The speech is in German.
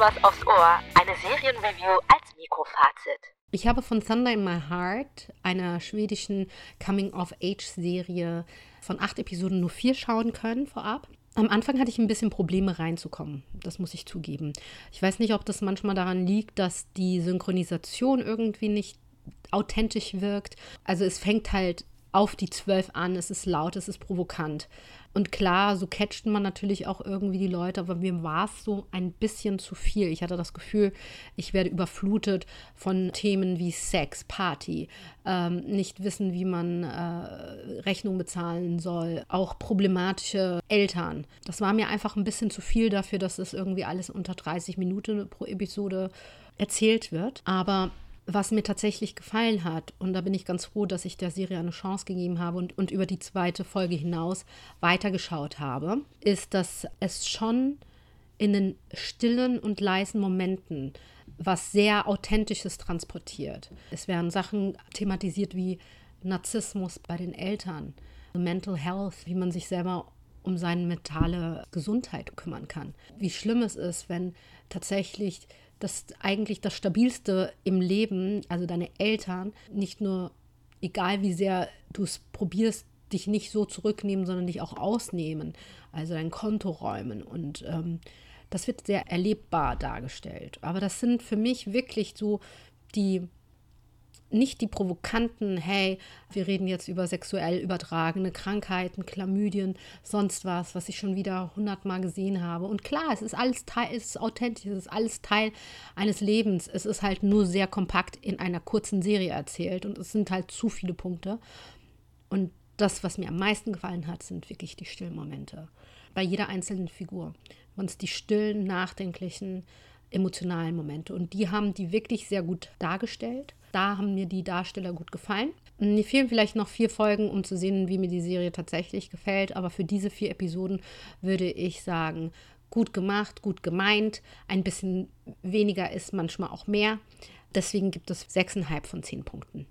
was aufs Ohr. Eine Serienreview als Mikrofazit. Ich habe von Thunder in My Heart, einer schwedischen Coming-of-Age-Serie von acht Episoden, nur vier schauen können vorab. Am Anfang hatte ich ein bisschen Probleme reinzukommen, das muss ich zugeben. Ich weiß nicht, ob das manchmal daran liegt, dass die Synchronisation irgendwie nicht authentisch wirkt. Also es fängt halt auf die zwölf an, es ist laut, es ist provokant. Und klar, so catcht man natürlich auch irgendwie die Leute, aber mir war es so ein bisschen zu viel. Ich hatte das Gefühl, ich werde überflutet von Themen wie Sex, Party, ähm, nicht wissen, wie man äh, Rechnung bezahlen soll, auch problematische Eltern. Das war mir einfach ein bisschen zu viel dafür, dass es irgendwie alles unter 30 Minuten pro Episode erzählt wird. Aber was mir tatsächlich gefallen hat, und da bin ich ganz froh, dass ich der Serie eine Chance gegeben habe und, und über die zweite Folge hinaus weitergeschaut habe, ist, dass es schon in den stillen und leisen Momenten was sehr Authentisches transportiert. Es werden Sachen thematisiert wie Narzissmus bei den Eltern, Mental Health, wie man sich selber um seine mentale Gesundheit kümmern kann. Wie schlimm es ist, wenn tatsächlich das eigentlich das Stabilste im Leben, also deine Eltern, nicht nur, egal wie sehr du es probierst, dich nicht so zurücknehmen, sondern dich auch ausnehmen, also dein Konto räumen. Und ähm, das wird sehr erlebbar dargestellt. Aber das sind für mich wirklich so die nicht die provokanten, hey, wir reden jetzt über sexuell übertragene Krankheiten, Chlamydien, sonst was, was ich schon wieder hundertmal gesehen habe. Und klar, es ist alles Teil, es ist authentisch, es ist alles Teil eines Lebens. Es ist halt nur sehr kompakt in einer kurzen Serie erzählt und es sind halt zu viele Punkte. Und das, was mir am meisten gefallen hat, sind wirklich die Stillmomente. Bei jeder einzelnen Figur. Und die stillen, nachdenklichen, emotionalen Momente. Und die haben die wirklich sehr gut dargestellt. Da haben mir die Darsteller gut gefallen. Mir fehlen vielleicht noch vier Folgen, um zu sehen, wie mir die Serie tatsächlich gefällt. Aber für diese vier Episoden würde ich sagen, gut gemacht, gut gemeint. Ein bisschen weniger ist manchmal auch mehr. Deswegen gibt es sechseinhalb von zehn Punkten.